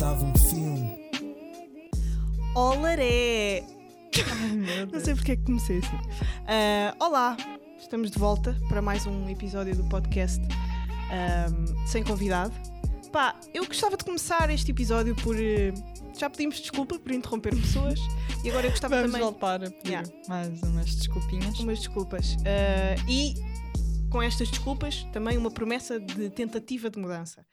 estava um filme. Olaré! Ai, Não sei porque é que comecei assim. Ah, olá, estamos de volta para mais um episódio do podcast ahm, sem convidado. Pá, eu gostava de começar este episódio por. eh, já pedimos desculpa por interromper pessoas e agora eu gostava Vamos também. voltar a pedir Yeah. mais umas desculpinhas. Umas desculpas. Ah, e com estas desculpas, também uma promessa de tentativa de mudança.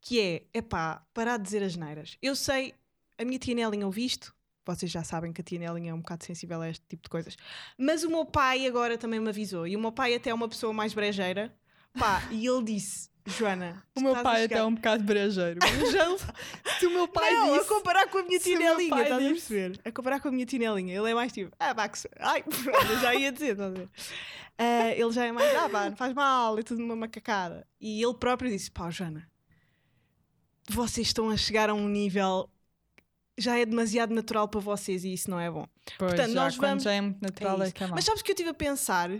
Que é, epá, parar de dizer as neiras. Eu sei, a minha tia Nelinha ouve isto, vocês já sabem que a tia Nelinha é um bocado sensível a este tipo de coisas. Mas o meu pai agora também me avisou. E o meu pai até é uma pessoa mais brejeira. Pá, e ele disse, Joana, O meu pai até chegar- é um bocado brejeiro. Se o meu pai não, disse... a comparar com a minha tinelinha, estás a perceber? A comparar com a minha tinelinha, ele é mais tipo, ah, se- ai, já ia dizer, estás a ver? Ah, ele já é mais, ah, pá, faz mal, é tudo uma macacada. E ele próprio disse, pá, Joana, vocês estão a chegar a um nível já é demasiado natural para vocês e isso não é bom. Pois, Portanto, já nós vamos- já é muito natural É é, é. Mas sabes que eu estive a pensar?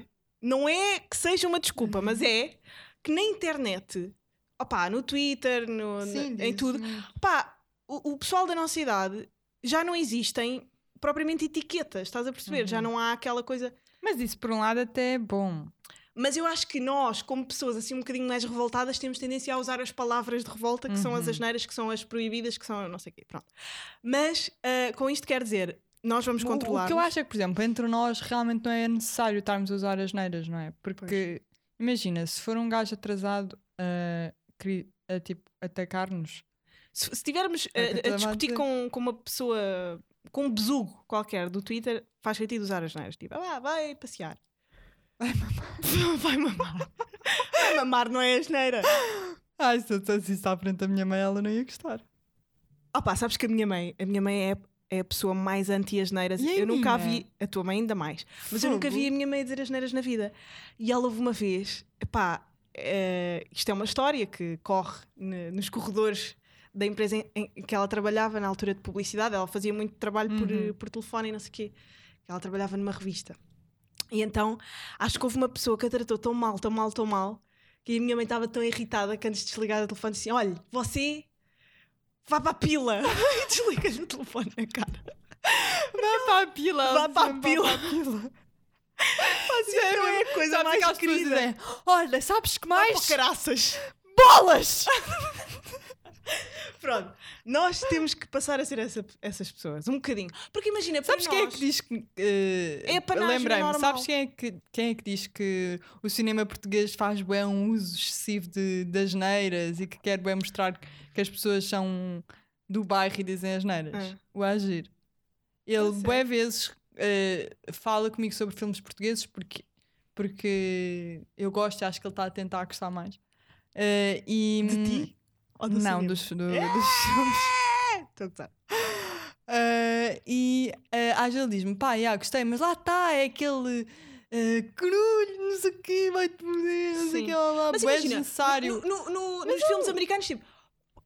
Não é que seja uma desculpa, mas é que na internet, opá, no Twitter, no, Sim, na- em tudo, pá, o, o pessoal da nossa idade já não existem propriamente etiquetas, estás a perceber? Já Uhum. não há aquela coisa. Mas isso por um lado até é bom. Mas eu acho que nós, como pessoas assim um bocadinho mais revoltadas, temos tendência a usar as palavras de revolta, que são as Uhum. asneiras, que são as proibidas, que são não sei o quê. Pronto. Mas ah, com isto quer dizer, nós vamos controlar. O que eu acho é que, por exemplo, entre nós realmente não é necessário estarmos a usar as neiras, não é? Porque, imagina, se for um gajo atrasado a, a, tipo, atacar-nos, Se estivermos É eu a, a discutir com, com uma pessoa, com um besugo qualquer do Twitter, faz sentido usar as neiras. Tipo, ah, vai passear. Vai mamar. vai mamar. vai mamar, não é asneira. ai, se eu dissesse isso à frente da minha mãe, ela não ia gostar. Pá, sabes que a minha mãe, a minha mãe é, é a pessoa mais anti-asneiras. A Eu nunca a minha? vi, a tua mãe ainda mais, mas eu nunca vi a minha mãe dizer asneiras na vida. E ela houve uma vez, pá, isto é uma história que corre ne- nos corredores da empresa em, em que ela trabalhava na altura de publicidade. Ela fazia muito trabalho por, Uhum. eh, por telefone e não sei o quê. Ela trabalhava numa revista. E então acho que houve uma pessoa que a tratou tão mal, tão mal, tão mal, que a minha mãe estava tão irritada que antes de desligar o telefone disse: Olha, você vá para a pila e desliga-lhe o telefone na cara. Vá para a pila! Vá para a pila. Isso não é a coisa Sabes mais aquelas pessoas querida. Olha, sabes que Vá para o mais? caraças. Bolas! Pronto, nós temos que passar a ser essa- essas pessoas, um bocadinho. Porque imagina, Sabes quem é nós- que diz que. eh, É Lembrei-me, sabes quem é, que, quem é que diz que o cinema português faz bem um uso excessivo de, das neiras e que quer bem mostrar que as pessoas são do bairro e dizem as neiras? Ah. O Agir. Ele, Ah, bué vezes, eh, fala comigo sobre filmes portugueses porque, porque eu gosto e acho que ele está a tentar gostar mais. Eh, e, De ti? Ou do Não, cinema? dos, do- dos filmes. Estou a gozar. Uh, e uh, às vezes diz-me, pá, já, gostei, mas lá está, é aquele uh, crulho, não sei o quê, vai-te morder, não sei o Sim. quê, lá, lá, Mas imagina, desnecessário. no- no- no- nos filmes americanos, tipo,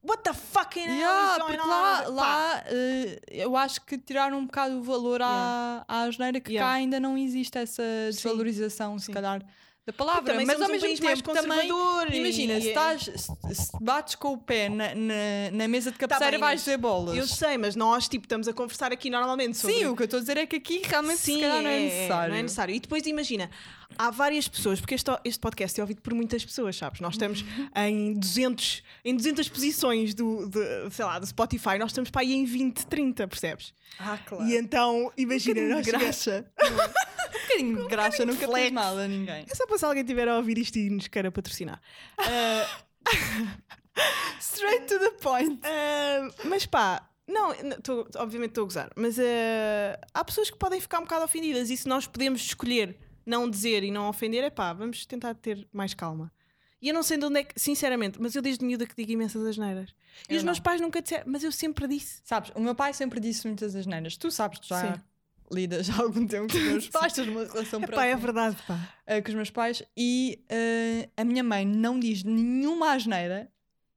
what the fucking hell Yeah, going porque lá, lá uh, eu acho que tiraram um bocado o valor à, à asneira que Yeah. cá ainda não existe essa Sim. desvalorização, se Sim. calhar, da palavra. Mas ao um mesmo tempo também. Imagina, e- se, estás, se, bates com o pé na, na, na mesa de cabeceira, Tá bem, vais ver bolas. Eu sei, mas nós tipo, estamos a conversar aqui normalmente sobre. Sim, o que eu estou a dizer é que aqui realmente Sim, se calhar não é é, necessário. não é necessário. E depois imagina, há várias pessoas, porque este, este podcast é ouvido por muitas pessoas, sabes? Nós estamos em 200, em 200 posições do, de, sei lá, do Spotify, nós estamos para aí em 20, 30, percebes? Ah, claro. E então, imagina, um nós graxa. um bocadinho de graxa nunca flex. mal a ninguém. É só para se alguém estiver a ouvir isto e nos queira patrocinar. Ah, Straight to the point. ah, mas pá, não, tô- obviamente estou a gozar, mas ah, há pessoas que podem ficar um bocado ofendidas e se nós podemos escolher não dizer e não ofender, é pá, vamos tentar ter mais calma. E eu não sei de onde é que, sinceramente, mas eu desde miúda que digo imensas asneiras. E Eu os meus não. pais nunca disseram, mas eu sempre disse. Sabes, o meu pai sempre disse muitas asneiras. Tu sabes, tu já Sim. lidas há algum tempo com os meus pais, tens uma relação Epá, é próxima verdade, pá. eh, com os meus pais e eh, a minha mãe não diz nenhuma asneira.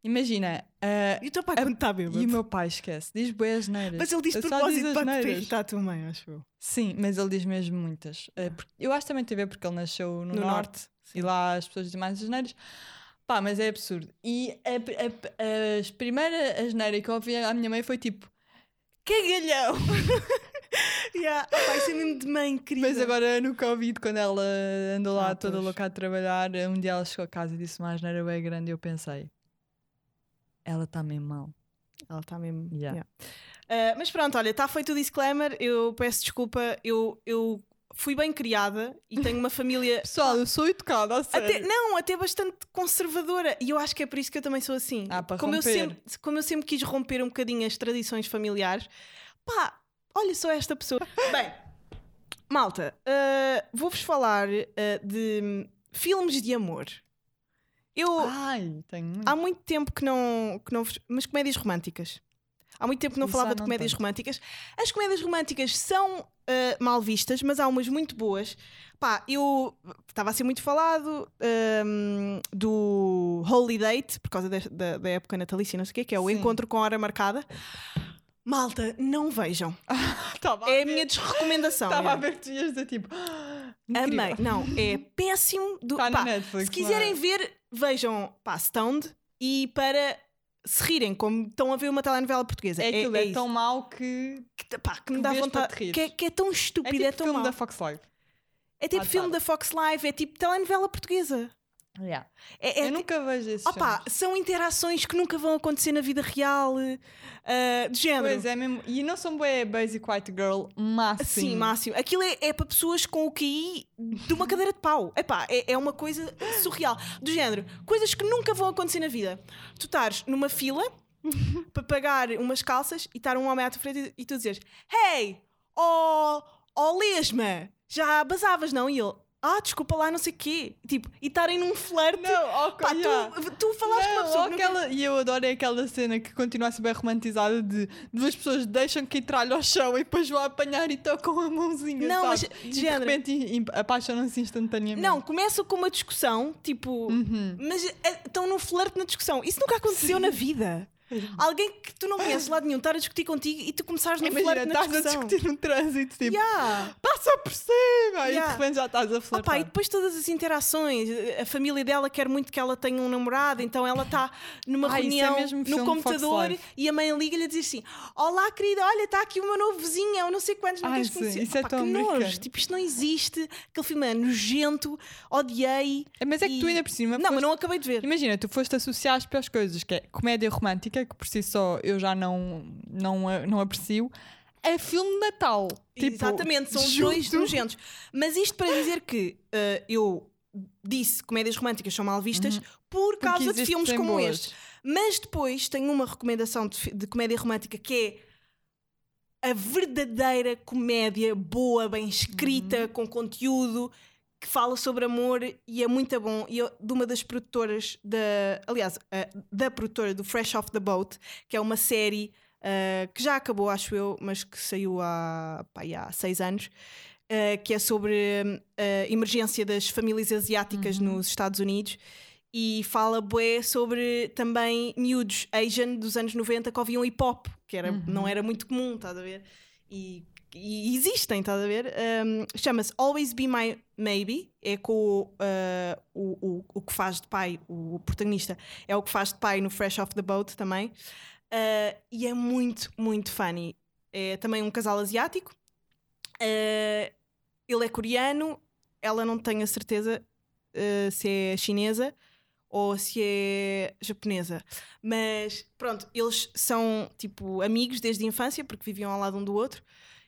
Imagina, eh, E o teu pai quando está bêbado? e o meu pai esquece, diz boas asneiras. Mas ele diz de Só diz propósito para te irritar a tua mãe, acho eu. Sim, mas ele diz mesmo muitas. Eh, porque- eu acho também ver porque ele nasceu no, No norte, norte, e lá as pessoas dizem mais asneiras. Pá, mas é absurdo. E a, a, a, as primeira asneira que eu ouvi à minha mãe foi tipo: cagalhão! yeah. Opa, isso é mesmo de mãe, querida. Mas agora no Covid, quando ela andou lá Ah, toda pois. louca a trabalhar, um dia ela chegou a casa e disse uma asneira bem grande e eu pensei: ela está mesmo mal. Ela está mesmo. Yeah. yeah. Ah, mas pronto, olha, está feito o disclaimer. Eu peço desculpa. Eu, eu fui bem criada e tenho uma família. Pessoal, eu sou educada, a sério. Até, não, até bastante conservadora. E eu acho que é por isso que eu também sou assim. Ah, para como, eu sempre, como eu sempre quis romper um bocadinho as tradições familiares, pá, olha só esta pessoa. Bem, malta, ah, vou-vos falar ah, de filmes de amor. Eu, Ai, tenho muito. há muito tempo que não, que não. Mas comédias românticas. Há muito tempo que não Isso falava já de não comédias tanto. românticas. As comédias românticas são ah, mal vistas, mas há umas muito boas. Pá, eu estava a ser muito falado ahm, do Holy Date, por causa de- da, da época natalícia, não sei o quê, que é o Sim. encontro com hora marcada. Malta, não vejam. É a minha desrecomendação. Estava a é. ver que tu ias dizer tipo. Amei. Não, é péssimo. Do, na pá, Netflix. se quiserem ver, vejam pá, Stoned e para se rirem, como estão a ver uma telenovela portuguesa. É aquilo, é, isso. tão mau que. que, pá, que me que dá vês para vontade. Que é, que é tão É estúpido, tipo é, tão filme mau. da Fox Live. É tipo Ah, filme tá. da Fox Live, é tipo telenovela portuguesa. É, é eu nunca vejo esses filmes. são interações que nunca vão acontecer na vida real, eh, de género. Pois é mesmo. E não são bem basic white girl máximo. Sim, máximo. Aquilo é, é para pessoas com o QI de uma cadeira de pau. Epá, é, é uma coisa surreal. Do género, coisas que nunca vão acontecer na vida. Tu estares numa fila para pagar umas calças e estar um homem à tua frente e, e tu dizes: Hey, oh, oh lesma, já basavas, não? E ele, ah, desculpa lá, não sei o quê. Tipo, e estarem num flerte. Não, ok, Pá, yeah. tu, tu falaste com uma Não, pessoa. nunca- aquela, e eu adoro é aquela cena que continua a ser bem romantizada de duas pessoas deixam que tralho ao chão e depois vão apanhar e tocam a mãozinha. Não, mas sabe? de E de género. repente apaixonam-se instantaneamente. Não, começa com uma discussão, tipo, Uhum. mas eh, estão num flerte na discussão. Isso nunca aconteceu na vida. Alguém que tu não conheces de lado nenhum estar a discutir contigo e tu começares num Imagina, flerte na estás a discutir no trânsito, tipo, Yeah. passa por cima! E Yeah. de repente já estás a Opa, flertar. e depois todas as interações, a família dela quer muito que ela tenha um namorado, então ela está numa Ah, é reunião mesmo no computador e a mãe liga-lhe a dizer assim: Olá, querida, olha, está aqui meu novo eu não sei quantos, não queres sim, conhecer. isso é Opa, tão que nojo, tipo, isto não existe. Aquele filme é nojento, odiei. É, Mas é que tu e- ainda por cima. Não, mas foste- não acabei de ver. Imagina, tu foste associar as piores coisas, que é comédia romântica, que por si só eu já não, não, não aprecio, a filme de Natal. Tipo, Exatamente, são os junto- dois nojentos. Mas isto para dizer que eh, eu disse comédias românticas são mal vistas por Uhum. Porque causa de filmes como boas. este. Mas depois tenho uma recomendação de, de comédia romântica que é a verdadeira comédia boa, bem escrita, Uhum. com conteúdo, que fala sobre amor e é muito bom. E eu, de uma das produtoras da. Aliás, eh, da produtora do Fresh Off the Boat, que é uma série eh, que já acabou, acho eu, mas que saiu há, pá, há seis anos. eh, que é sobre a emergência das famílias asiáticas nos Estados Unidos e fala bué sobre também miúdos Asian dos anos 90 que ouviam hip hop, que era, não era muito comum, estás a ver? E, e existem, estás a ver? Um, Chama-se Always Be My Maybe, é com uh, o, o, o que faz de pai, o, protagonista, é o que faz de pai no Fresh Off the Boat também. Uh, e é muito, muito funny. É também um casal asiático. Uh, ele é coreano, ela não tenho a certeza se é chinesa ou se é japonesa. Mas pronto, eles são tipo amigos desde a infância porque viviam ao lado um do outro.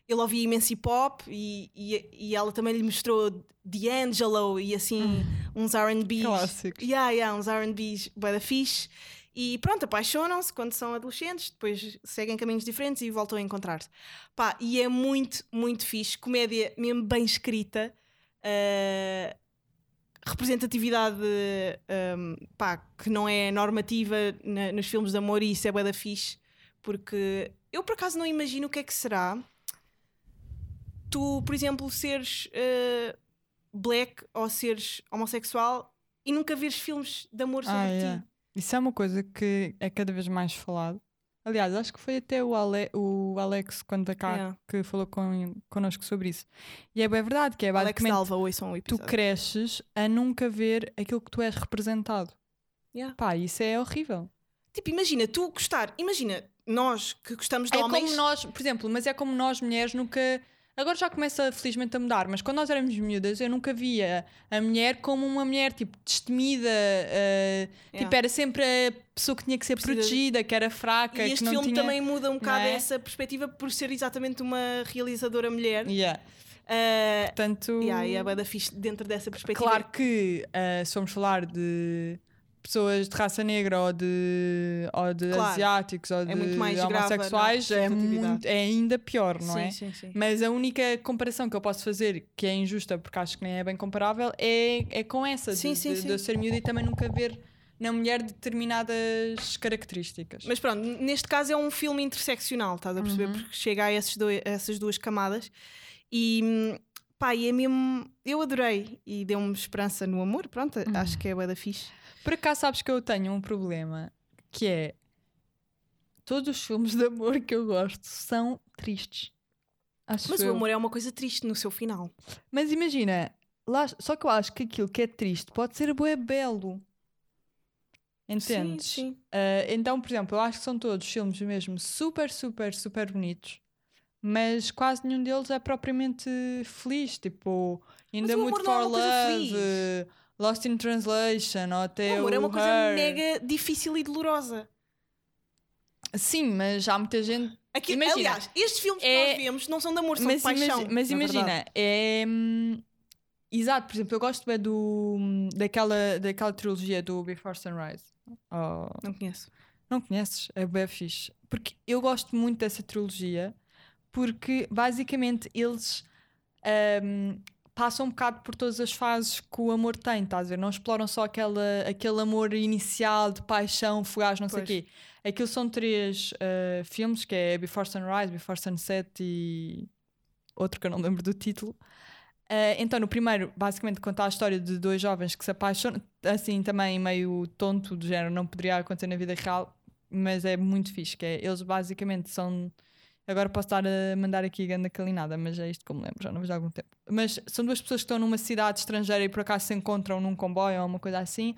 Ele ouvia imenso hip hop e, e, e ela também lhe mostrou D'Angelo e assim uns RBs. Clássicos. Yeah, yeah, uns RBs da fixe. E pronto, apaixonam-se quando são adolescentes, depois seguem caminhos diferentes e voltam a encontrar-se. Pá, e é muito, muito fixe. Comédia mesmo bem escrita. Uh, representatividade um, pá, que não é normativa na- nos filmes de amor e isso é bué da fixe. Porque eu por acaso não imagino o que é que será tu, por exemplo, seres uh, black ou seres homossexual e nunca veres filmes de amor sobre Ah, ti. yeah. Isso é uma coisa que é cada vez mais falado. Aliás, acho que foi até o, Ale- o Alex, quando da cá, Yeah. que falou con connosco sobre isso. E é bem verdade, que é Alex basicamente Dalva, ouçam o tu cresces a nunca ver aquilo que tu és representado. Yeah. Pá, isso é horrível. Tipo, imagina, tu gostar, imagina, nós que gostamos de É homens. como nós, por exemplo, mas é como nós mulheres nunca. Agora já começa felizmente a mudar, mas quando nós éramos miúdas eu nunca via a mulher como uma mulher tipo destemida, eh, Yeah. tipo era sempre a pessoa que tinha que ser Precisa- protegida, que era fraca, E que este filme tinha... também muda um bocado é? essa perspectiva por ser exatamente uma realizadora mulher. Yeah. Ah, Portanto, yeah, e é bué da fixe dentro dessa perspectiva. claro que eh, se formos falar de pessoas de raça negra ou de, ou de Claro. asiáticos ou de muito mais grave a homossexuais é, muito, é ainda pior, não sim, é? sim, sim. Mas a única comparação que eu posso fazer, que é injusta porque acho que nem é bem comparável, é, é com essa, Sim, de, sim, de- de eu ser miúda e também nunca ver na mulher determinadas características. Mas pronto, neste caso é um filme interseccional, estás a perceber? Uhum. Porque chega a, esses dois- a essas duas camadas e hum, pá, e é mesmo. Eu adorei e deu-me esperança no amor, pronto, Uhum. acho que é da fixe. Por acaso sabes que eu tenho um problema que é todos os filmes de amor que eu gosto são tristes. Acho Mas o eu. amor é uma coisa triste no seu final. Mas imagina, lá- só que eu acho que aquilo que é triste pode ser bué belo. Entendes? Sim, sim. Ah, então, por exemplo, eu acho que são todos filmes mesmo super, super, super bonitos, mas quase nenhum deles é propriamente feliz. Tipo, In Mas the o Mood amor não é for uma coisa Love, feliz. Lost in Translation, ou até O amor é uma o coisa Her. mega difícil e dolorosa. Sim, mas há muita gente. Aqui, Imagina, aliás, estes filmes que é- nós vemos não são de amor, são mas de paixão. imagi- mas na imagina, verdade. é. hum, Exato, por exemplo, eu gosto bem do, daquela, daquela trilogia do Before Sunrise. Oh, Não conheço. Não conheces? É bem fixe. Porque eu gosto muito dessa trilogia porque basicamente eles ahm, passam um bocado por todas as fases que o amor tem, estás a ver? Não exploram só aquela, aquele amor inicial de paixão, fugaz, não sei o Pois. quê. Aquilo são três ah, filmes, que é Before Sunrise, Before Sunset e outro que eu não lembro do título. Ah, então, no primeiro, basicamente, conta a história de dois jovens que se apaixonam, assim, também meio tonto, do género, não poderia acontecer na vida real, mas é muito fixe. É, eles basicamente são. Agora posso estar a mandar aqui ganda calinada, mas é isto que eu me lembro, já não vejo há algum tempo. Mas são duas pessoas que estão numa cidade estrangeira e por acaso se encontram num comboio ou uma coisa assim,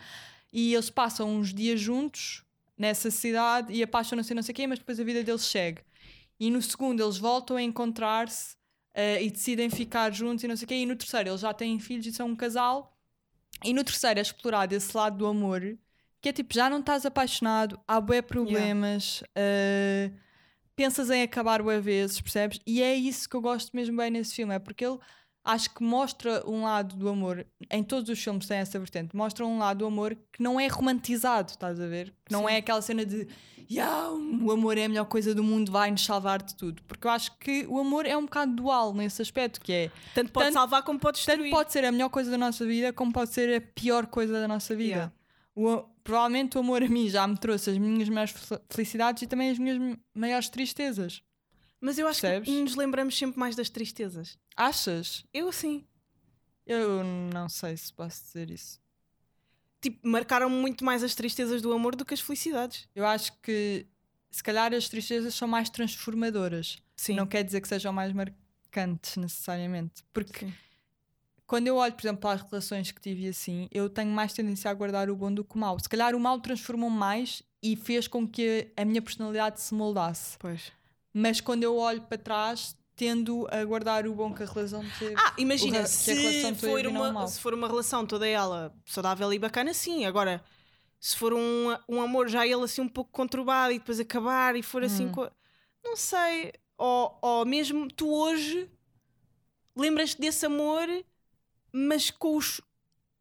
e eles passam uns dias juntos nessa cidade e apaixonam-se não sei o quê, mas depois a vida deles segue. E no segundo eles voltam a encontrar-se eh, e decidem ficar juntos e não sei o quê. E no terceiro eles já têm filhos e são um casal. E no terceiro é explorado esse lado do amor, que é tipo, já não estás apaixonado, há bué problemas, eh, pensas em acabar bué vezes, percebes? E é isso que eu gosto mesmo bem nesse filme, é porque ele acho que mostra um lado do amor, em todos os filmes tem essa vertente, mostra um lado do amor que não é romantizado, estás a ver? Que não Sim. é aquela cena de "Ya, o amor é a melhor coisa do mundo, vai-nos salvar de tudo. Porque eu acho que o amor é um bocado dual nesse aspecto, que é Tanto pode Tanto- salvar como pode tanto destruir. pode ser a melhor coisa da nossa vida, como pode ser a pior coisa da nossa vida. Yeah. O- provavelmente o amor a mim já me trouxe as minhas maiores fel- felicidades e também as minhas maiores tristezas. Mas eu acho Percebes? que nos lembramos sempre mais das tristezas. Achas? Eu sim. Eu não sei se posso dizer isso. Tipo, marcaram muito mais as tristezas do amor do que as felicidades. Eu acho que se calhar as tristezas são mais transformadoras. Sim. Não quer dizer que sejam mais marcantes necessariamente. Porque Sim. Quando eu olho, por exemplo, para as relações que tive assim, eu tenho mais tendência a guardar o bom do que o mau. Se calhar o mau transformou mais e fez com que a minha personalidade se moldasse. Pois. Mas quando eu olho para trás, tendo a guardar o bom que a relação teve. Ah, imagina, se for, uma, se for uma relação toda ela saudável e bacana, sim. Agora, se for um, um amor já ele assim um pouco conturbado e depois acabar e for assim. Hum. co- Não sei. Ou, ou mesmo tu hoje lembras-te desse amor, mas com, os,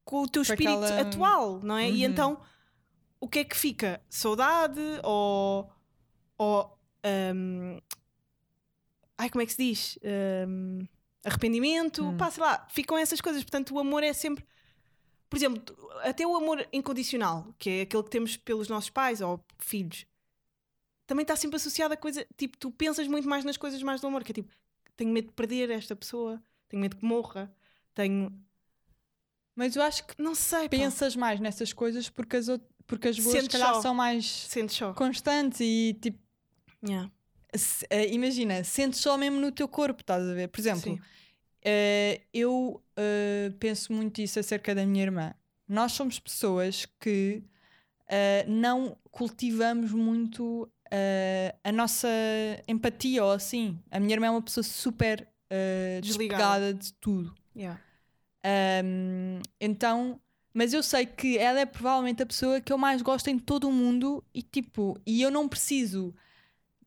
com o teu espírito aquela- atual, não é? E Uhum. então, o que é que fica? Saudade ou. ou hum, ai, como é que se diz? Hum, arrependimento, Hum. pá, sei lá, ficam essas coisas. Portanto, o amor é sempre. Por exemplo, até o amor incondicional, que é aquele que temos pelos nossos pais ou filhos, também está sempre associado a coisa. Tipo, tu pensas muito mais nas coisas mais do amor, que é tipo, tenho medo de perder esta pessoa, tenho medo que morra, tenho. Mas eu acho que Não sei, pensas mais nessas coisas porque as, porque as boas, se Sentes calhar, só. são mais constantes e tipo. Yeah. se- eh, imagina, sentes só mesmo no teu corpo, estás a ver? Por exemplo, eh, eu eh, penso muito isso acerca da minha irmã. Nós somos pessoas que uh, não cultivamos muito uh, a nossa empatia ou assim. A minha irmã é uma pessoa super uh, desligada de tudo. Yeah. Um, então, mas eu sei que ela é provavelmente a pessoa que eu mais gosto em todo o mundo e tipo, e eu não preciso,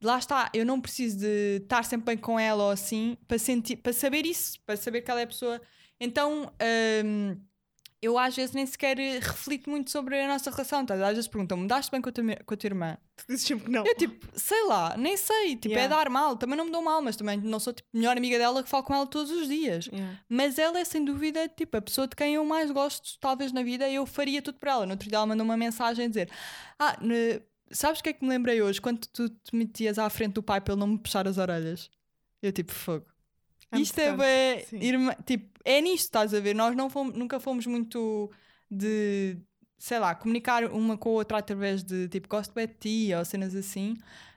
lá está, eu não preciso de estar sempre bem com ela ou assim para, sentir, para saber isso, para saber que ela é a pessoa. Então, um, eu às vezes nem sequer reflito muito sobre a nossa relação. Tá? Às vezes perguntam-me: daste bem com a, tua, com a tua irmã? Tu dizes sempre que não. Eu tipo, sei lá, nem sei. Tipo, Yeah. é dar mal. Também não me dou mal, mas também não sou tipo melhor amiga dela que falo com ela todos os dias. Yeah. Mas ela é sem dúvida tipo a pessoa de quem eu mais gosto, talvez na vida, e eu faria tudo por ela. No outro dia ela mandou uma mensagem a dizer: Ah, ne- sabes o que é que me lembrei hoje? Quando tu te metias à frente do pai para ele não me puxar as orelhas. Eu tipo, fogo. É Isto é importante, sim. irmã, tipo, é nisto, estás a ver? Nós não fomos, nunca fomos muito de, sei lá, comunicar uma com a outra através de tipo, gosto bem de ti ou cenas assim,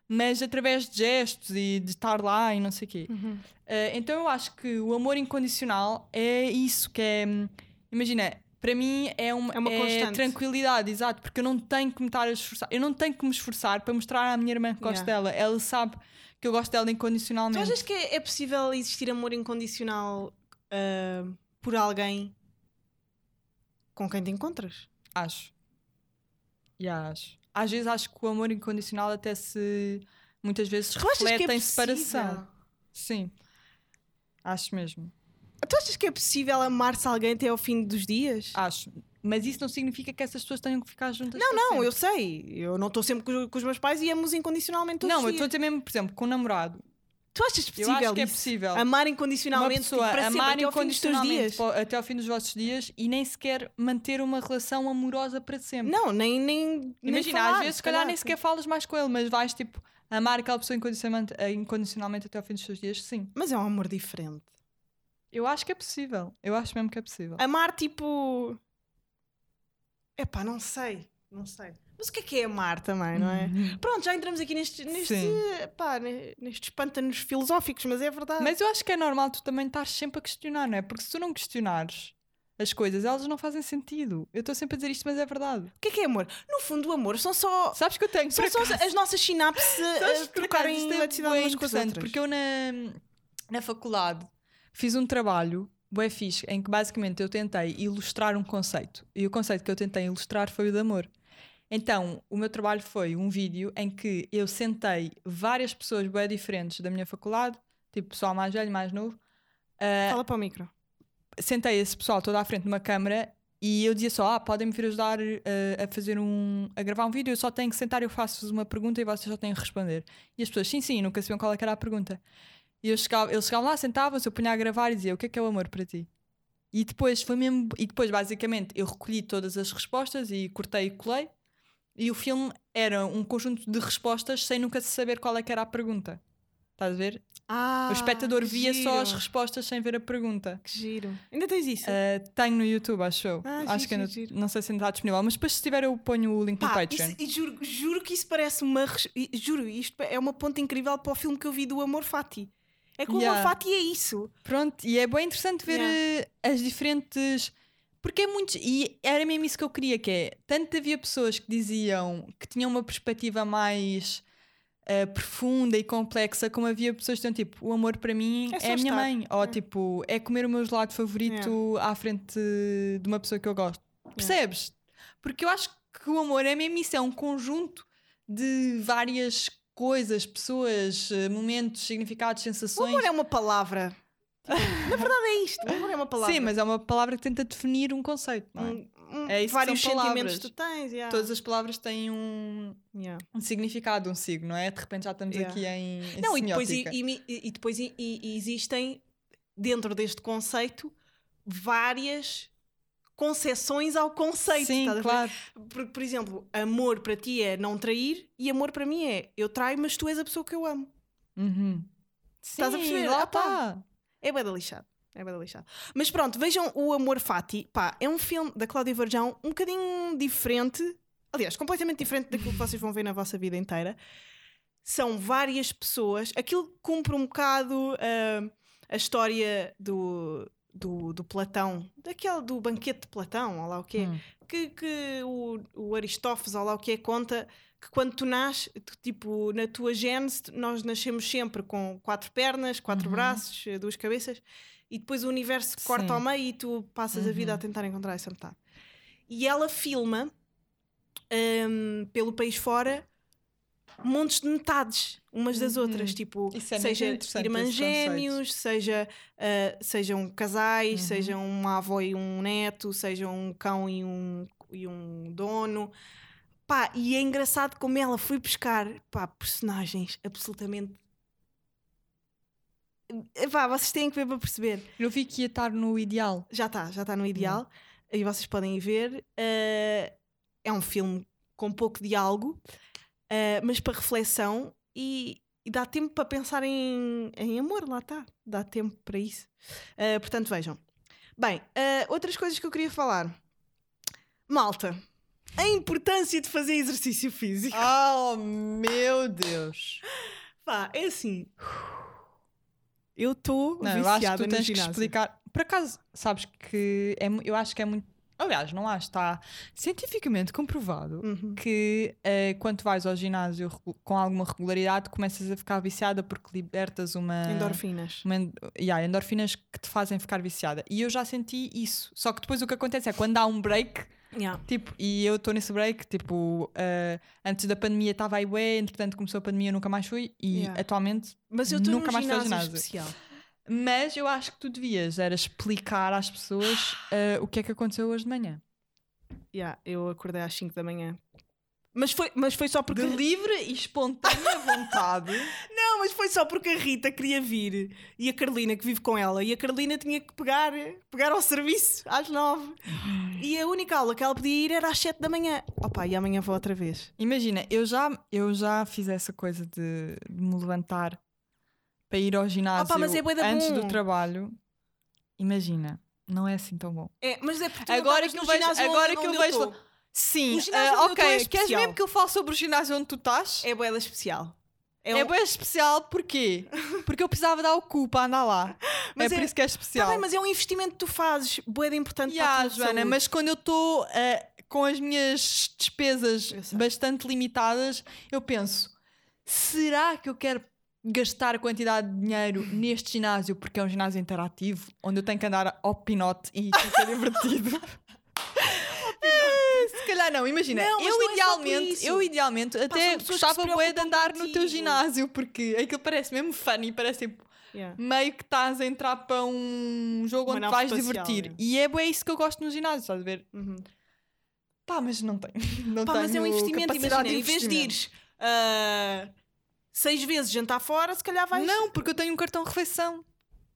mas através de gestos e de estar lá e não sei o quê. Uhum. Uh, então eu acho que o amor incondicional é isso que é. hum, Imagina, para mim é uma, É uma constante. tranquilidade, exato, porque eu não tenho que me estar a esforçar, eu não tenho que me esforçar para mostrar à minha irmã que gosto Yeah. dela. Ela sabe que eu gosto dela Tu incondicionalmente. achas que é, é possível existir amor incondicional ah, por alguém com quem te encontras? Acho. Yeah, acho. Às vezes acho que o amor incondicional até se muitas vezes Tu achas que reflete é em separação. Sim. Acho mesmo. Tu achas que é possível amar-se alguém até ao fim dos dias? Acho. Mas isso não significa que essas pessoas tenham que ficar juntas. não, para não, sempre. eu sei. Eu não estou sempre com, com os meus pais e amo-os incondicionalmente todos Não, eu estou a dizer mesmo, por exemplo, com um namorado. Tu achas Eu possível acho que é isso? possível. Amar Uma incondicionalmente pessoa tipo, para sempre, amar até ao fim dos teus incondicionalmente dias? po- até ao fim dos vossos dias e nem sequer manter uma relação amorosa para sempre. Não, nem. nem nem Imagina, falar, às vezes, se calhar, nem sim. sequer falas mais com ele, mas vais tipo amar aquela pessoa incondicionalmente, eh, incondicionalmente até ao fim dos seus dias, sim. Mas é um amor diferente. Eu acho que é possível. Eu acho mesmo que é possível. Amar, tipo. Epá, não sei. Não sei. Mas o que é que é amar também, não é? Uhum. Pronto, já entramos aqui neste, neste, pá, ne- nestes pântanos filosóficos, mas é verdade. Mas eu acho que é normal tu também estás sempre a questionar, não é? Porque se tu não questionares as coisas, elas não fazem sentido. Eu estou sempre a dizer isto, mas é verdade. O que é que é amor? No fundo, o amor são só. Sabes que eu tenho São só acaso- as nossas sinapses a- trocarem é eletricidade umas com as outras. Porque eu na, na faculdade fiz um trabalho bué fixe, em que basicamente eu tentei ilustrar um conceito. E o conceito que eu tentei ilustrar foi o de amor. Então, o meu trabalho foi um vídeo em que eu sentei várias pessoas bué diferentes da minha faculdade, tipo pessoal mais velho, mais novo, ah, Fala para o micro. sentei esse pessoal todo à frente de uma câmara e eu dizia só, ah, podem me vir ajudar eh, a fazer um, a gravar um vídeo, eu só tenho que sentar, eu faço-vos uma pergunta e vocês só têm que responder. E as pessoas, sim, sim, nunca sabiam qual é era a pergunta. E eu chegava, eles chegavam lá, sentavam-se, eu punha a gravar e dizia, o que é que é o amor para ti? E depois foi mesmo, e depois basicamente eu recolhi todas as respostas e cortei e colei. E o filme era um conjunto de respostas sem nunca se saber qual é que era a pergunta. Estás a ver? Ah, o espectador via só as giro. respostas sem ver a pergunta. Que giro. Ainda tens isso? Uh, tenho no YouTube, acho eu. Ah, acho giro, que ainda, giro, giro. não sei se ainda está disponível, mas depois se tiver eu ponho o link no Pá, Patreon. isso- e juro, juro que isso parece uma. Juro, isto é uma ponta incrível para o filme que eu vi do Amor Fati. É o Yeah. Amor Fati é isso. Pronto, e é bem interessante ver Yeah. uh, as diferentes. Porque é muito. E era mesmo isso que eu queria, que é. Tanto havia pessoas que diziam que tinham uma perspectiva mais uh, profunda e complexa, como havia pessoas que diziam tipo: o amor para mim É é, a minha estar. mãe. Ou tipo, é comer o meu gelado favorito à frente de uma pessoa que eu gosto. Percebes? Porque eu acho que o amor é mesmo isso, é um conjunto de várias coisas, pessoas, eh, momentos, significados, O sensações. amor é uma palavra. Tipo, Na verdade é isto. O amor é uma palavra. Sim, mas é uma palavra que tenta definir um conceito, não é? Um- um- É isso que vários são sentimentos que tu tens. yeah. Todas as palavras têm um, Yeah. um significado, um signo, não é? De repente já estamos Yeah. aqui em, em Não, e depois, e, semiótica. e- depois e- existem, dentro deste conceito, várias concessões ao conceito. Sim, claro. Por, por exemplo, amor para ti é não trair e amor para mim é eu traio, mas tu és a pessoa que eu amo. Uhum. Estás a Sim, perceber? Lá Ah, pá. É bem lixado. É bem lixado. Mas pronto, vejam o Amor Fati. Pá, é um filme da Cláudia Varjão um bocadinho diferente. Aliás, completamente diferente daquilo que vocês vão ver na vossa vida inteira. São várias pessoas. Aquilo cumpre um bocado ah, a história do, do, do Platão, daquele do banquete de Platão, ou lá o que é, Hum. que, que o, o Aristófanes, ou lá o que é, conta que quando tu nasces, tipo, na tua gênese, nós nascemos sempre com quatro pernas, quatro Uhum. braços, eh, duas cabeças, e depois o universo corta Sim. ao meio e tu passas a vida a Uhum. tentar encontrar essa metade. E ela filma hum, pelo país fora montes de metades umas das Uhum. outras, tipo, é seja irmãs gêmeos, seja, ah, sejam casais, Uhum. sejam uma avó e um neto, sejam um cão e um, e um dono. Pá, e é engraçado como ela foi buscar pá, personagens absolutamente. Pá, vocês têm que ver para perceber. Eu vi que ia estar no ideal. Já está, já está no ideal. Aí vocês podem ver. Uh, é um filme com pouco diálogo, uh, mas para reflexão e, e dá tempo para pensar em, em amor, lá está. Dá tempo para isso. Uh, portanto, vejam. Bem, uh, outras coisas que eu queria falar. Malta, a importância de fazer exercício físico. Oh meu Deus! Pá, é assim. Eu estou Não, eu acho que tu tens que explicar. Por acaso, sabes que é, eu acho que é muito. Aliás, não acho, está cientificamente comprovado Uhum. que eh, quando vais ao ginásio com alguma regularidade começas a ficar viciada porque libertas uma. Endorfinas. uma yeah, endorfinas que te fazem ficar viciada. E eu já senti isso. Só que depois o que acontece é quando há um break, Yeah. tipo, e eu estou nesse break, tipo, eh, antes da pandemia estava aí entretanto começou a pandemia, eu nunca mais fui, e Yeah. atualmente Mas eu estou num Nunca mais ginásio, ginásio. especial. Mas eu acho que tu devias era explicar às pessoas eh, o que é que aconteceu hoje de manhã. Yeah, eu acordei às 5 da manhã. Mas foi, mas foi só porque. De livre e espontânea vontade. Não, mas foi só porque a Rita queria vir e a Carolina, que vive com ela, e a Carolina tinha que pegar, pegar ao serviço às 9. E a única aula que ela podia ir era às 7 da manhã. Opa, e amanhã vou outra vez. Imagina, eu já, eu já fiz essa coisa de, de me levantar para ir ao ginásio Opa, mas é bué da antes bom. do trabalho. Imagina, não é assim tão bom. É, mas é porque Agora que eu vejo- ginásio agora que eu onde vejo-. Sim, O ginásio onde eu tô é ok. Queres mesmo que eu fale sobre o ginásio onde tu estás? É boeda especial. É, É um- bem especial porquê? Porque eu precisava dar o cu para andar lá. Mas é, é- por isso que é Tá especial. bem, mas é um investimento que tu fazes, boeda importante para a Joana, saúde. mas quando eu estou com as minhas despesas Eu bastante limitadas, eu penso: será que eu quero gastar quantidade de dinheiro neste ginásio porque é um ginásio interativo onde eu tenho que andar ao pinote e fica divertido? Eh, Se calhar não, imagina, Não, eu não é idealmente, isso. eu idealmente até gostava bué de andar no teu ginásio porque aquilo parece mesmo funny, parece tipo Yeah. meio que estás a entrar para um jogo Uma onde vais espacial, divertir. é. E é bem isso que eu gosto no ginásio, estás a ver? Uhum. Pá, mas não tenho. Não Pá, mas é um tenho investimento, imagina, em vez de ires ah, seis vezes jantar fora, se calhar vais. Não, porque eu tenho um cartão refeição.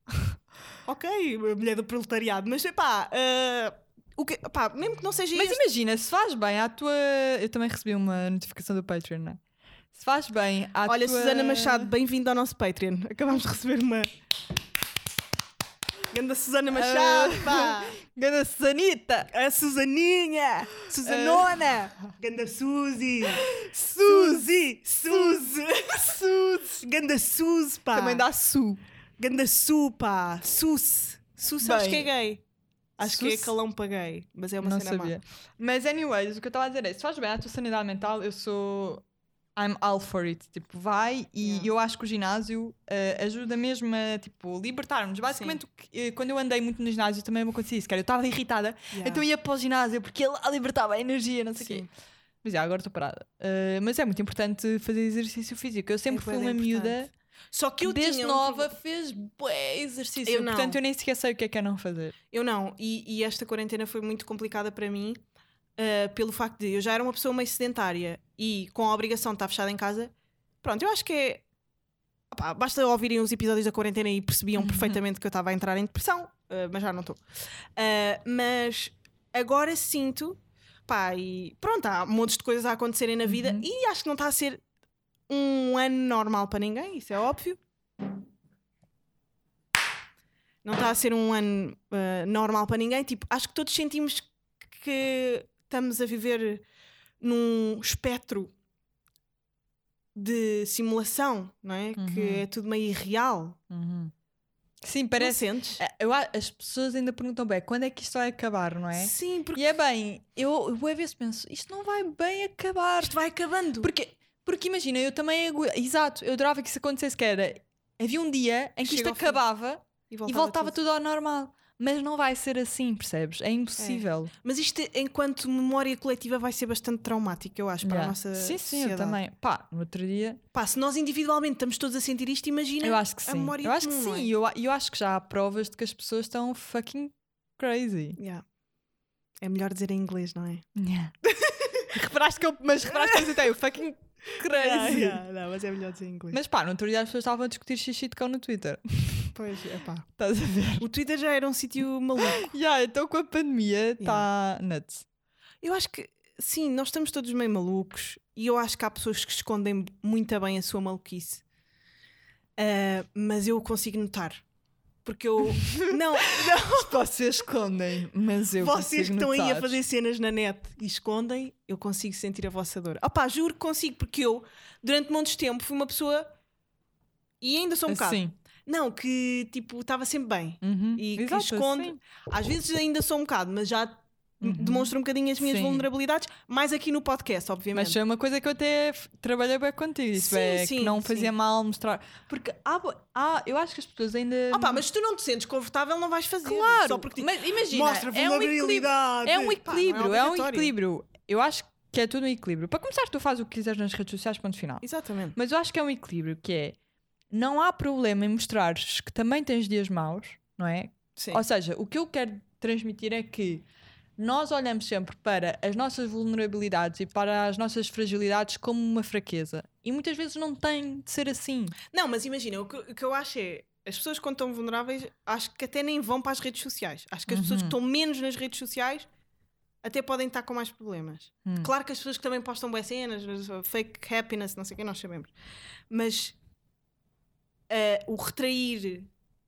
Ok, a mulher do proletariado, mas pá, ah, o que, pá, mesmo que não seja Mas este, imagina, se faz bem à tua. Eu também recebi uma notificação do Patreon, não é? Se faz bem à Olha, tua. Susana Machado, bem-vindo ao nosso Patreon. Acabámos de receber uma. Ganda Susana Machado, pá! Ganda Sanita! A Susaninha! Susanona! Ganda Suzy! Suzy! Suzy! Suzy! Ganda Suzy, pá! Também dá Su. Ganda Su, pá! Sus! Sus acho Bem. que é gay. Acho que é Sus? calão para gay, mas é uma não cena má. sabia. Mas, anyways, o que eu estava a dizer é: se faz bem à tua sanidade mental, eu sou. I'm all for it. Tipo, vai e Yeah. eu acho que o ginásio eh, ajuda mesmo a tipo, libertar-nos. Basicamente, que- eh, quando eu andei muito no ginásio também me acontecia isso, era, eu estava irritada, Yeah. então ia para o ginásio porque ele libertava a energia, não sei o quê. Mas já, agora estou parada. Eh, mas é muito importante fazer exercício físico. Eu sempre É fui uma da miúda importante. Só que eu desde tinha um nova proble- fez bué exercício. Eu. Portanto, eu nem sequer sei o que é que é não fazer. Eu não, e, e esta quarentena foi muito complicada para mim uh, pelo facto de eu já era uma pessoa meio sedentária e com a obrigação de estar fechada em casa. Pronto, eu acho que é. opá, basta ouvirem os episódios da quarentena e percebiam Uhum. perfeitamente que eu estava a entrar em depressão, uh, mas já não estou. Uh, mas agora sinto, pá, e pronto, há montes de coisas a acontecerem na vida Uhum. e acho que não está a ser um ano normal para ninguém, isso é óbvio. Não está a ser um ano uh, normal para ninguém. Tipo, acho que todos sentimos que estamos a viver num espectro de simulação, não é? Uhum. Que é tudo meio irreal. Sim, Não parece. Eh, Eu, as pessoas ainda perguntam bem quando é que isto vai acabar, não é? Sim, porque E é bem, eu, eu a vezes penso, isto não vai bem acabar. isto vai acabando. Porque, porque imagina, eu também. Exato, eu adorava que isso acontecesse, que era. Havia um dia em que Chega isto acabava E e voltava tudo. ao normal. Mas não vai ser assim, percebes? É impossível. Mas isto, enquanto memória coletiva, vai ser bastante traumático, eu acho, para Yeah. a nossa sim, sim, eu sociedade. também. Pá, no outro dia. Pá, se nós individualmente estamos todos a sentir isto, imagina Eu acho que a sim. memória Eu acho que sim. é? Eu, a- eu acho que já há provas de que as pessoas estão fucking crazy. Yeah. É melhor dizer em inglês, não é? reparaste que eu. Mas reparaste que eu citei o fucking crazy. Não, mas é melhor dizer em inglês. Mas pá, no outro dia as pessoas estavam a discutir xixi de cão no Twitter. Pois, é pá. Estás a ver? O Twitter já era um sítio maluco. Yeah, então com a pandemia está nuts. Eu acho que, sim, nós estamos todos meio malucos e eu acho que há pessoas que escondem muito bem a sua maluquice. Ah, mas eu consigo notar. Porque eu. não, não. Vocês escondem, mas eu Vocês que estão aí a notar. fazer cenas na net e escondem, eu consigo sentir a vossa dor. Opá, juro que consigo, porque eu, durante de tempo, fui uma pessoa. E ainda sou um bocado. Não, que tipo, estava sempre bem. Uhum. E que Exato, esconde. assim. Às vezes ainda sou um bocado, mas já Uhum. demonstro um bocadinho as minhas Sim. vulnerabilidades, mais aqui no podcast, obviamente. Mas foi uma coisa que eu até trabalhei bem contigo. Isso Sim, é sim, que não fazia sim. mal mostrar. Porque há, há, eu acho que as pessoas ainda. Opa, mas se tu não te sentes confortável, não vais fazer. claro, Só porque tipo, mas imagina, mostra é um equilíbrio. vulnerabilidade. É um Pá, não equilíbrio, é, um equilíbrio. Eu acho que é tudo um equilíbrio. Para começar, tu fazes o que quiseres nas redes sociais, ponto final. Exatamente. Mas eu acho que é um equilíbrio que é não há problema em mostrares que também tens dias maus, não é? Sim. Ou seja, o que eu quero transmitir é que nós olhamos sempre para as nossas vulnerabilidades e para as nossas fragilidades como uma fraqueza. E muitas vezes não tem de ser assim. Não, mas imagina, o que, o que eu acho é. As pessoas quando estão vulneráveis, acho que até nem vão para as redes sociais. Acho que as pessoas que Uhum. estão menos nas redes sociais até podem estar com mais problemas. Hum. Claro que as pessoas que também postam boas cenas, fake happiness, não sei o que, nós sabemos. Mas eh, o retrair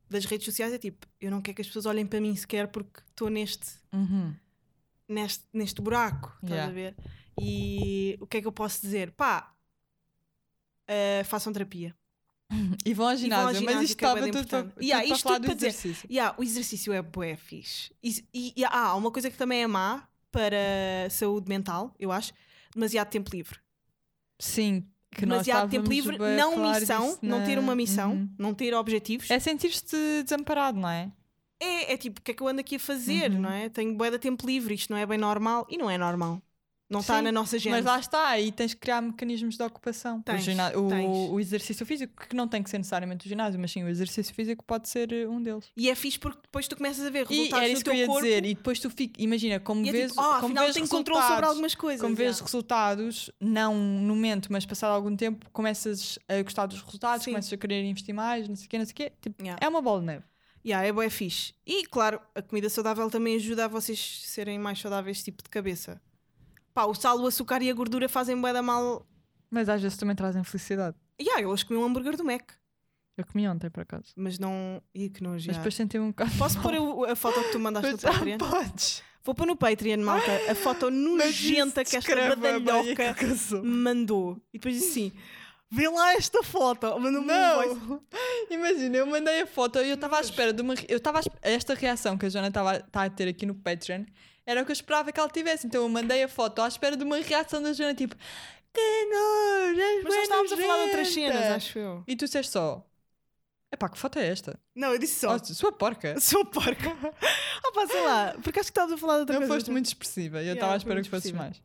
das redes sociais é tipo, eu não quero que as pessoas olhem para mim sequer porque estou neste, Uhum. neste, neste buraco, estás Yeah. a ver? E o que é que eu posso dizer? Pá, eh, façam terapia. E vão ao ao ginásio, ginásio, mas isto é estava tudo, para, importante. tudo Yeah, para isto falar tudo do para dizer. exercício. Yeah, o exercício é bué fixe. E, e, e há uma coisa que também é má para a saúde mental, eu acho, demasiado tempo livre. Sim, que demasiado tempo livre, não missão, disso não na- ter uma missão, Uhum. não ter objetivos. É sentir-te desamparado, não é? É, é tipo, o que é que eu ando aqui a fazer, Uhum. não é? Tenho bué de tempo livre, isto não é bem normal e não é normal. Não está na nossa gente. Mas lá está, aí tens que criar mecanismos de ocupação. O Tens, o, tens. o exercício físico, que não tem que ser necessariamente o ginásio, mas sim o exercício físico pode ser eh, um deles. E é fixe porque depois tu começas a ver E resultados era no isso que eu ia corpo. dizer. E depois tu fica, imagina, como e é vês, tipo, ah, como vês tenho controle sobre algumas coisas. Como vês yeah. resultados, não no momento, mas passado algum tempo, começas a gostar dos resultados, Sim. começas a querer investir mais, não sei o quê, não sei o quê. Tipo, Yeah. É uma bola de neve. Yeah, é bué fixe. E claro, a comida saudável também ajuda a vocês serem mais saudáveis tipo de cabeça. Pá, o sal, o açúcar e a gordura fazem bué da mal. Mas às vezes também trazem felicidade. Yeah, eu hoje comi um hambúrguer do Mac, Eu comi ontem, por acaso. mas não... Ih, que nojo. Mas depois senti um bocado. Posso pôr a, a foto que tu mandaste no ah, Patreon? podes. Vou pôr no Patreon, malta, a foto nojenta que esta badalhoca me mandou. E depois disse assim, vê lá esta foto. Mandou-me um. Não! Imagina, eu mandei a foto e eu estava à espera de uma. Eu estava à Esta reação que a Joana estava tá a ter aqui no Patreon era o que eu esperava que ela tivesse. Então eu mandei a foto à espera de uma reação da Joana tipo. Que nojo! Mas nós estávamos a falar de outras nojenta." cenas, acho eu. E tu disseste só. Epá, que foto é esta? Não, eu disse só. Oh, sua porca! Sou porca. ah, pá, sei lá, porque acho que estavas a falar de outra Não coisa. foste muito expressiva. Eu Yeah, estava à fui espera que fosses mais.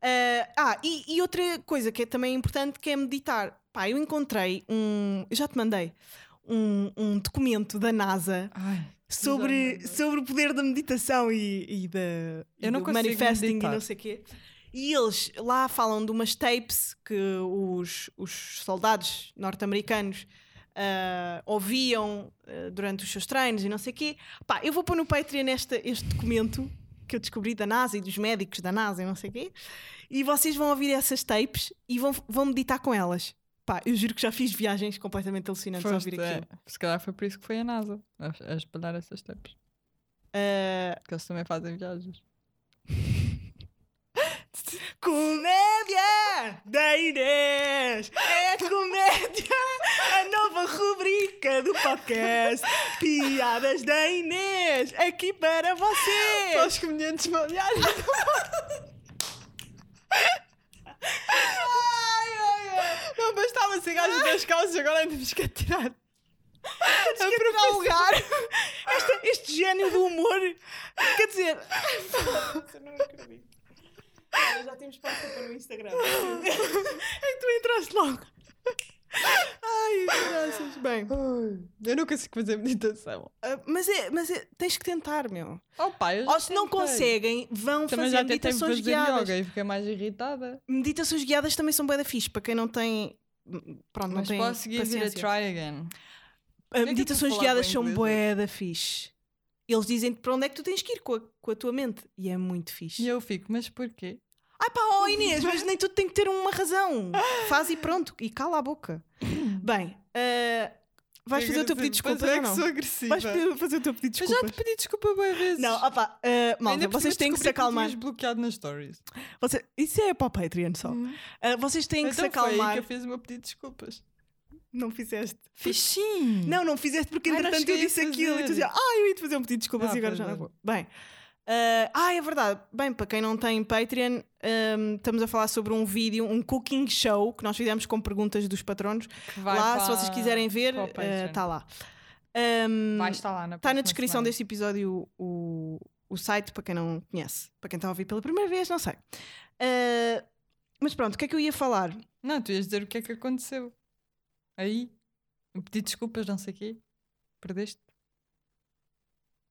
Ah, ah, e, e outra coisa que é também importante que é meditar. Pá, eu encontrei um. Eu já te mandei um, um documento da NASA Ai, sobre, sobre o poder da meditação e, e da Eu não do manifesting meditar. e não sei o quê. E eles lá falam de umas tapes que os, os soldados norte-americanos ah, ouviam ah, durante os seus treinos e não sei o quê. Pá, eu vou pôr no Patreon esta, este documento que eu descobri da NASA e dos médicos da NASA e não sei o quê. E vocês vão ouvir essas tapes e vão, vão meditar com elas. Pá, eu juro que já fiz viagens completamente alucinantes a Foste, ouvir é, aquilo. se calhar foi por isso que foi a NASA a, a espalhar essas tapes. Ah, Que eles também fazem viagens. Comédia da Inês! É comédia A nova rubrica do podcast Piadas da Inês, aqui para você. Para os comediantes balneários. Não bastava ser gajo das calças, agora temos que tirar. A primeiro lugar, este, este gênio do humor, quer dizer, eu não acredito. Olha, Já temos para no Instagram. É que tu entraste logo. Ai, graças. Bem, Eu não consigo fazer meditação. ah, mas, é, mas é, tens que tentar, meu. Oh, pá, Ou se não conseguem, vão Também fazer já meditações fazer guiadas. yoga e fiquei mais irritada. Meditações guiadas também são bué da fixe, para quem não tem. Pronto, não Mas tem. posso a vir a try again. Eu meditações guiadas são bué da fixe. Eles dizem-te para onde é que tu tens que ir com a, com a tua mente. E é muito fixe. E eu fico, mas porquê? Ai pá, oh Inês, mas nem tudo tem que ter uma razão. Faz e pronto. E cala a boca. Bem, ah, vais fazer o teu pedido de desculpas Mas é ou que não? sou agressiva. Vais fazer o teu pedido de Eu já te pedi desculpa boas vezes. Não, opá, ah, malta, Ainda por vocês têm que se acalmar. tinhas bloqueado nas stories. Você- Isso é para o Patreon só. Ah, vocês têm que se então foi aí acalmar. que eu fiz o meu pedido de desculpas. Não fizeste. Fiz sim. Não, não fizeste porque Ai, não entretanto eu disse aquilo e tu dizia, ah, eu ia te fazer um pedido de desculpas Ah, e agora já não vou. Bem, ah, ah, é verdade. Bem, para quem não tem Patreon, ahm, estamos a falar sobre um vídeo, um cooking show que nós fizemos com perguntas dos patronos. Lá, para- se vocês quiserem ver, Patreon. está lá. Ahm, Vai estar lá na Está na descrição semana. deste episódio o, o site, para quem não conhece. Para quem está a ouvir pela primeira vez, não sei. Ah, mas pronto, o que é que eu ia falar? Não, tu ias dizer o que é que aconteceu. Aí, pedi desculpas, não sei o quê. Perdeste?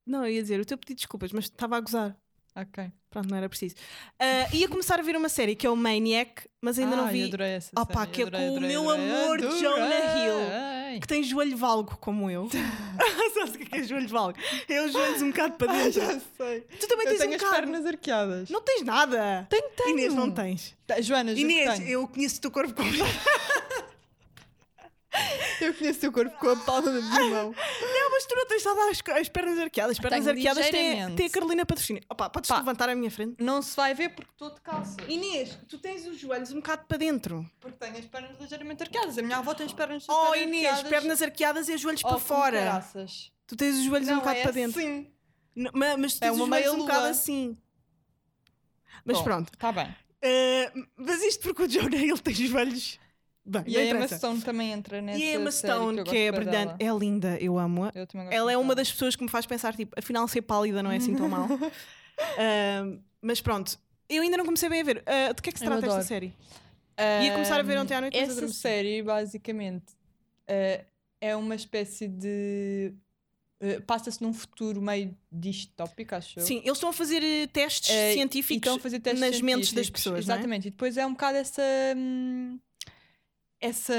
Não, eu ia dizer, o teu pedido de desculpas, mas estava a gozar. Ok. Pronto, não era preciso. Ah, ia começar a ver uma série que é o Maniac, mas ainda não Ai, vi. adorei essa Ah série, que é adorei, com o adorei, meu adorei, amor, adorei. Jonah Hill. Que tem joelho valgo como eu. Sabes o que é, que é joelho valgo? É os joelhos um bocado para Ah, dentro. já sei. Tu também Eu tens tenho um as bocado. pernas arqueadas. Não tens nada. Tenho, tenho. Inês, não tens. Tá, Joana, Inês, eu conheço o teu corpo como. Eu conheço o teu corpo com a palma da minha mão. Não, mas tu não tens nada as, as pernas arqueadas. As pernas Tenho arqueadas têm, têm a Carolina Patrocínio. Opa, podes Pá. levantar à minha frente? Não se vai ver porque estou de calça. Inês, tu tens os joelhos um bocado para dentro. Porque tenho as pernas ligeiramente arqueadas. A minha avó tem as pernas Oh, Inês, arqueadas. pernas arqueadas e os joelhos Oh, para fora. caraças. Tu tens os joelhos um Não, bocado é para dentro. assim. N- ma- Mas tu É tens uma os joelhos meia um bocado assim. Mas Bom, pronto. Está bem. Uh, mas isto porque o Jonah ele tem os joelhos. Bem, E a Emma interessa. Stone também entra nessa E a Emma Stone, que, eu que, é brilhante, dela. é linda, eu amo-a. Eu Ela é uma das pessoas que me faz pensar, tipo, afinal ser pálida não é assim tão mal. Uh, mas pronto, eu ainda não comecei bem a ver. Uh, de que é que se Eu trata esta série? Ia começar a ver ontem à noite, mas Essa adormeci. série, basicamente, eh, é uma espécie de. eh, Passa-se num futuro meio distópico, acho eu. Sim, eles estão a fazer eh, testes e científicos estão a fazer testes nas mentes das científicos, pessoas, é? Exatamente. E depois é um bocado essa. hum, essa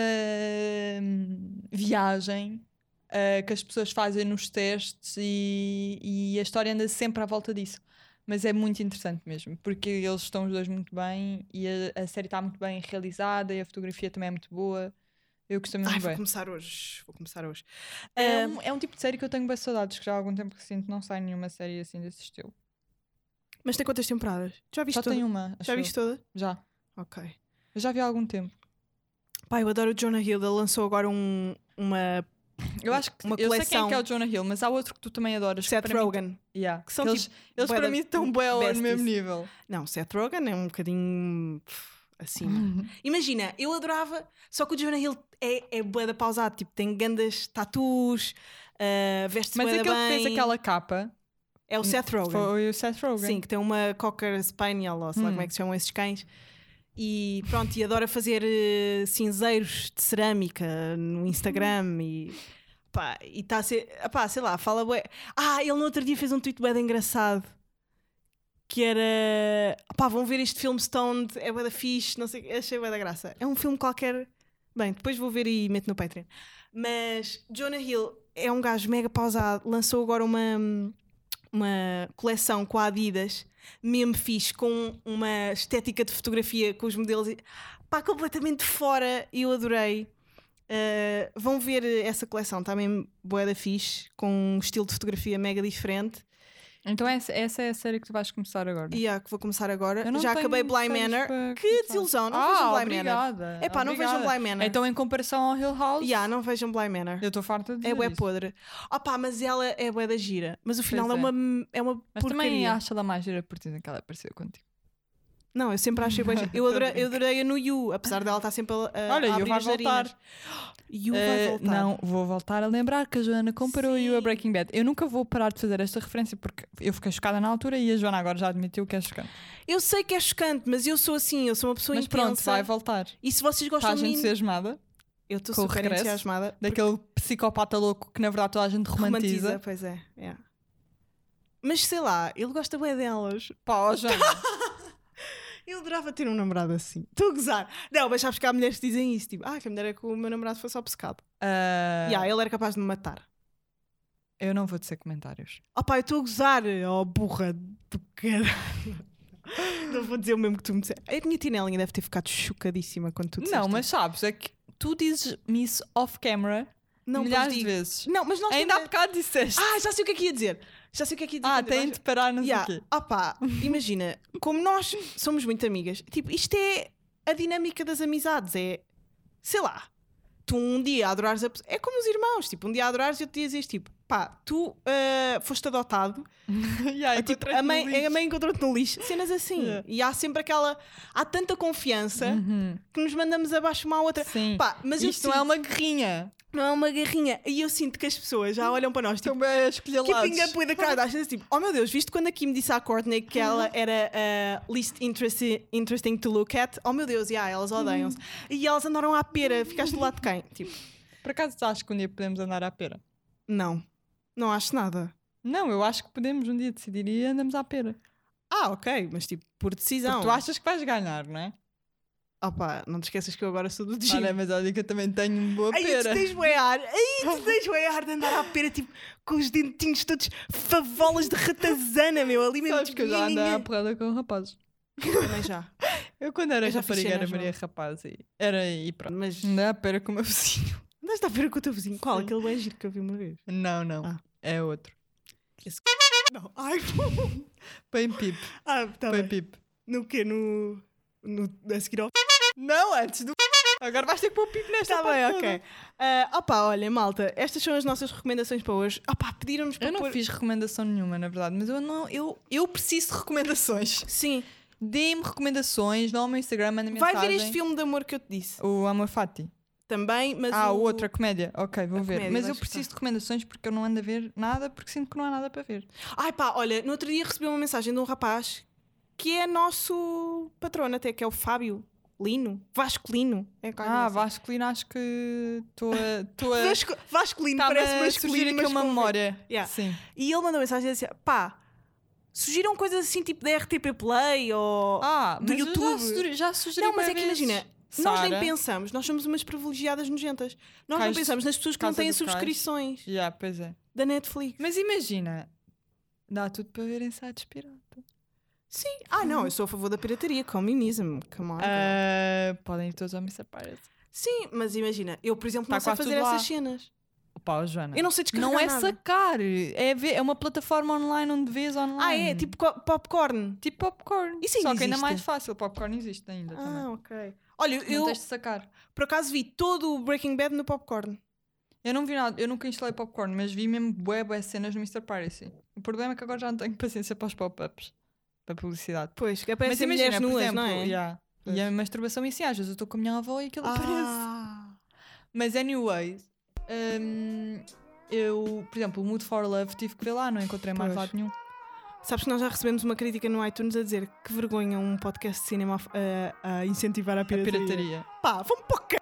hum, viagem eh, que as pessoas fazem nos testes e, e a história anda sempre à volta disso. Mas é muito interessante mesmo, porque eles estão os dois muito bem e a, a série está muito bem realizada e a fotografia também é muito boa. Eu gostei muito Ai, vou bem. começar hoje. Vou começar hoje. É, Ah, um, é um tipo de série que eu tenho bem saudades, que já há algum tempo que sinto não sai nenhuma série assim desse estilo. Mas tem quantas temporadas? Já viste Só toda? tem uma. Já viste toda? Já. Ok. Eu já vi há algum tempo. Pai, eu adoro o Jonah Hill. Ele lançou agora um, uma Eu acho que Uma eu sei quem é coleção. que é o Jonah Hill, mas há outro que tu também adoras. que Seth para mim- Rogen. Yeah, que são eles, tipo eles para mim estão bem ao mesmo nível. Não, Seth Rogen é um bocadinho acima. Imagina, eu adorava, só que o Jonah Hill é, é bué da pausado, tipo, tem grandes tatus, uh, veste-se Mas bué da aquele que fez aquela capa É o Seth Rogen. foi o Seth Rogen. Sim, que tem uma Cocker Spaniel, ou sei lá Hum. como é que se chamam esses cães. E pronto, e adora fazer eh, cinzeiros de cerâmica no Instagram e pá, e está a ser, pá, sei lá, fala bué. Ah, ele no outro dia fez um tweet bué engraçado que era pá, vão ver este filme Stoned, é bué da fixe, não sei, achei bué da graça. É um filme qualquer, bem, depois vou ver e meto no Patreon. Mas Jonah Hill é um gajo mega pausado, lançou agora uma uma coleção com a Adidas, mesmo fixe, com uma estética de fotografia com os modelos, pá, completamente fora, eu adorei. Uh, vão ver essa coleção, está mesmo boa da fixe, com um estilo de fotografia mega diferente. Então essa, essa é a série que tu vais começar agora. E a que vou começar agora. Já acabei Bly séries Manor. Que desilusão, não ah, vejam Bly obrigada, Manor. Epá, não vejam. Bly Manor. Então em comparação ao Hill House, Ya, não vejam Bly Manor. eu estou farta de É bué podre. Opá, mas ela é bué da gira. Mas o final é. É. uma, é uma Mas também porcaria. acho ela mais gira por dizer que ela apareceu contigo. Não, eu sempre achei gira. Eu adorei, a eu adorei a no You, apesar dela estar sempre a, a, Olha, a abrir vai voltar. You vai Eh, voltar. Não, vou voltar a lembrar que a Joana comparou Sim. You a Breaking Bad. Eu nunca vou parar de fazer esta referência porque eu fiquei chocada na altura e a Joana agora já admitiu que é chocante. Eu sei que é chocante, mas eu sou assim, eu sou uma pessoa Mas intensa. pronto, vai voltar. E se vocês gostam Estás de mim, entusiasmada eu estou super regresso entusiasmada. daquele psicopata louco que na verdade toda a gente romantiza. Pois é, é. Mas sei lá, ele gosta bem delas. Pá, ó, Joana. Eu adorava ter um namorado assim. Estou a gozar. Não, mas sabes que há mulheres que dizem isso. Tipo, ah, que a mulher é que o meu namorado fosse obcecado. Ah, Yeah, ele era capaz de me matar. Eu não vou dizer comentários. Oh pá, eu estou a gozar. Oh burra do caralho. Não vou dizer o mesmo que tu me disseste. A minha tinelinha deve ter ficado chocadíssima quando tu disseste Não, mas sabes, é que tu dizes-me isso off-camera não, pois milhares de vezes. Não, mas nós Ainda há bocado disseste. Ah, já sei o que é que ia dizer. Já sei o que é que dizer. Ah, tem de parar, não Yeah. sei o quê. Pá, imagina, como nós somos muito amigas, tipo, isto é a dinâmica das amizades. É, sei lá, tu um dia adorares a pessoa. É como os irmãos, tipo, um dia adorares e outro dia dizes, tipo, pá, tu ah, foste adotado, Yeah, a, tipo, encontrei-te a mãe, a mãe encontrou-te no lixo, cenas assim. Yeah. E há sempre aquela. Há tanta confiança Uhum. que nos mandamos abaixo uma à outra. Sim. Pá, mas Isto não é uma guerrinha. Não é uma guerrinha. E eu sinto que as pessoas já olham para nós, tipo, a escolher Keeping up with the Kardashians, tipo, oh meu Deus, visto quando a Kim disse à Courtney que ela era uh, least interesting, interesting to look at, oh meu Deus, yeah, elas odeiam-se. E elas andaram à pera, ficaste do lado de quem? Tipo, Por acaso acho que um dia podemos andar à pera? não, não acho nada. Não, eu acho que podemos um dia decidir e andamos à pera. Ah, ok, mas tipo, por decisão. Porque tu achas que vais ganhar, não é? Opa, não te esqueças que eu agora sou do gym. Olha, mas olha que eu também tenho boa Aí tu pera. tens boiar, aí tu tens boiar de andar à pera, tipo, com os dentinhos todos favolas de ratazana, meu, ali mesmo. Sabes que eu já ando à porrada com rapazes. Também já. Eu quando era Eu rapariga era Maria não. Rapaz e era e pronto. Mas Andar à pera com o meu vizinho. andaste à pera com o teu vizinho. Qual? Sim. Aquele bem giro que eu vi uma vez. Não, não. Ah. É outro. Não. Ai, Bem pip. ah, tá Bem bem. pip. No quê? No. no a seguir ao. Não, antes do. Agora vais ter que pôr pip nesta Tá parte bem, toda. ok. Ah, opa, olha, malta, estas são as nossas recomendações para hoje. Opa, pediram-nos para Eu não pôr- fiz recomendação nenhuma, na verdade, mas eu não. Eu, eu preciso de recomendações. Sim, Dê-me recomendações, dá ao meu Instagram, manda vai mensagem. ver este filme de amor que eu te disse. O Amor Fati. Também, mas. ah, o o outro, a comédia. Ok, vou A ver. comédia, Mas eu preciso de recomendações porque eu não ando a ver nada, porque sinto que não há nada para ver. Ai pá, olha, no outro dia recebi uma mensagem de um rapaz que é nosso patrono, até que é o Fábio Lino. Vasco Lino. É Ah, assim. Vasco Lino, acho que estou a. Estou a. Vasco, Vasco Lino, Está-me parece masculino, surgir aqui uma memória. Yeah. Sim. E ele mandou mensagem e disse: pá, surgiram coisas assim tipo da RTP Play ou. Ah, do YouTube. Já sugeri, já sugeri Não, mas é que imagina, nós nem Sara. pensamos, nós somos umas privilegiadas nojentas. Nós não Cais- pensamos nas pessoas que não têm subscrições Já, pois é. da Netflix. Mas imagina, dá tudo para ver sites pirata. Sim. Ah, não, eu sou a favor da pirataria, communism. Come on. Ah, podem ir todos ao Mr. Pirate. Sim, mas imagina, eu, por exemplo, Tá não sei quase fazer tudo lá. essas cenas. Opa, ó, Joana. Eu não sei descarregar Não é nada. sacar, é, ver, é uma plataforma online onde vês online. Ah, é? Tipo co- popcorn. Tipo popcorn. Isso ainda Só que ainda existe? mais fácil, popcorn existe ainda também. Ah, ok. Olha, Não eu tens de sacar. por acaso vi todo o Breaking Bad no popcorn. Eu não vi nada, eu nunca instalei popcorn, mas vi mesmo bué, bué cenas no Mr. Piracy. O problema é que agora já não tenho paciência para os pop-ups, para publicidade. Pois, que mas aparecem imagina, mulheres por nuas, exemplo, não é? yeah, e a masturbação em si, às vezes eu estou com a minha avó e aquilo aparece. Ah. Mas anyways, hum, eu, por exemplo, o Mood for Love tive que ver lá, não encontrei mais lado nenhum. Sabes que nós já recebemos uma crítica no iTunes a dizer que vergonha um podcast de cinema a, a- a incentivar a A pirataria. pirataria. Pá, vamos para o c...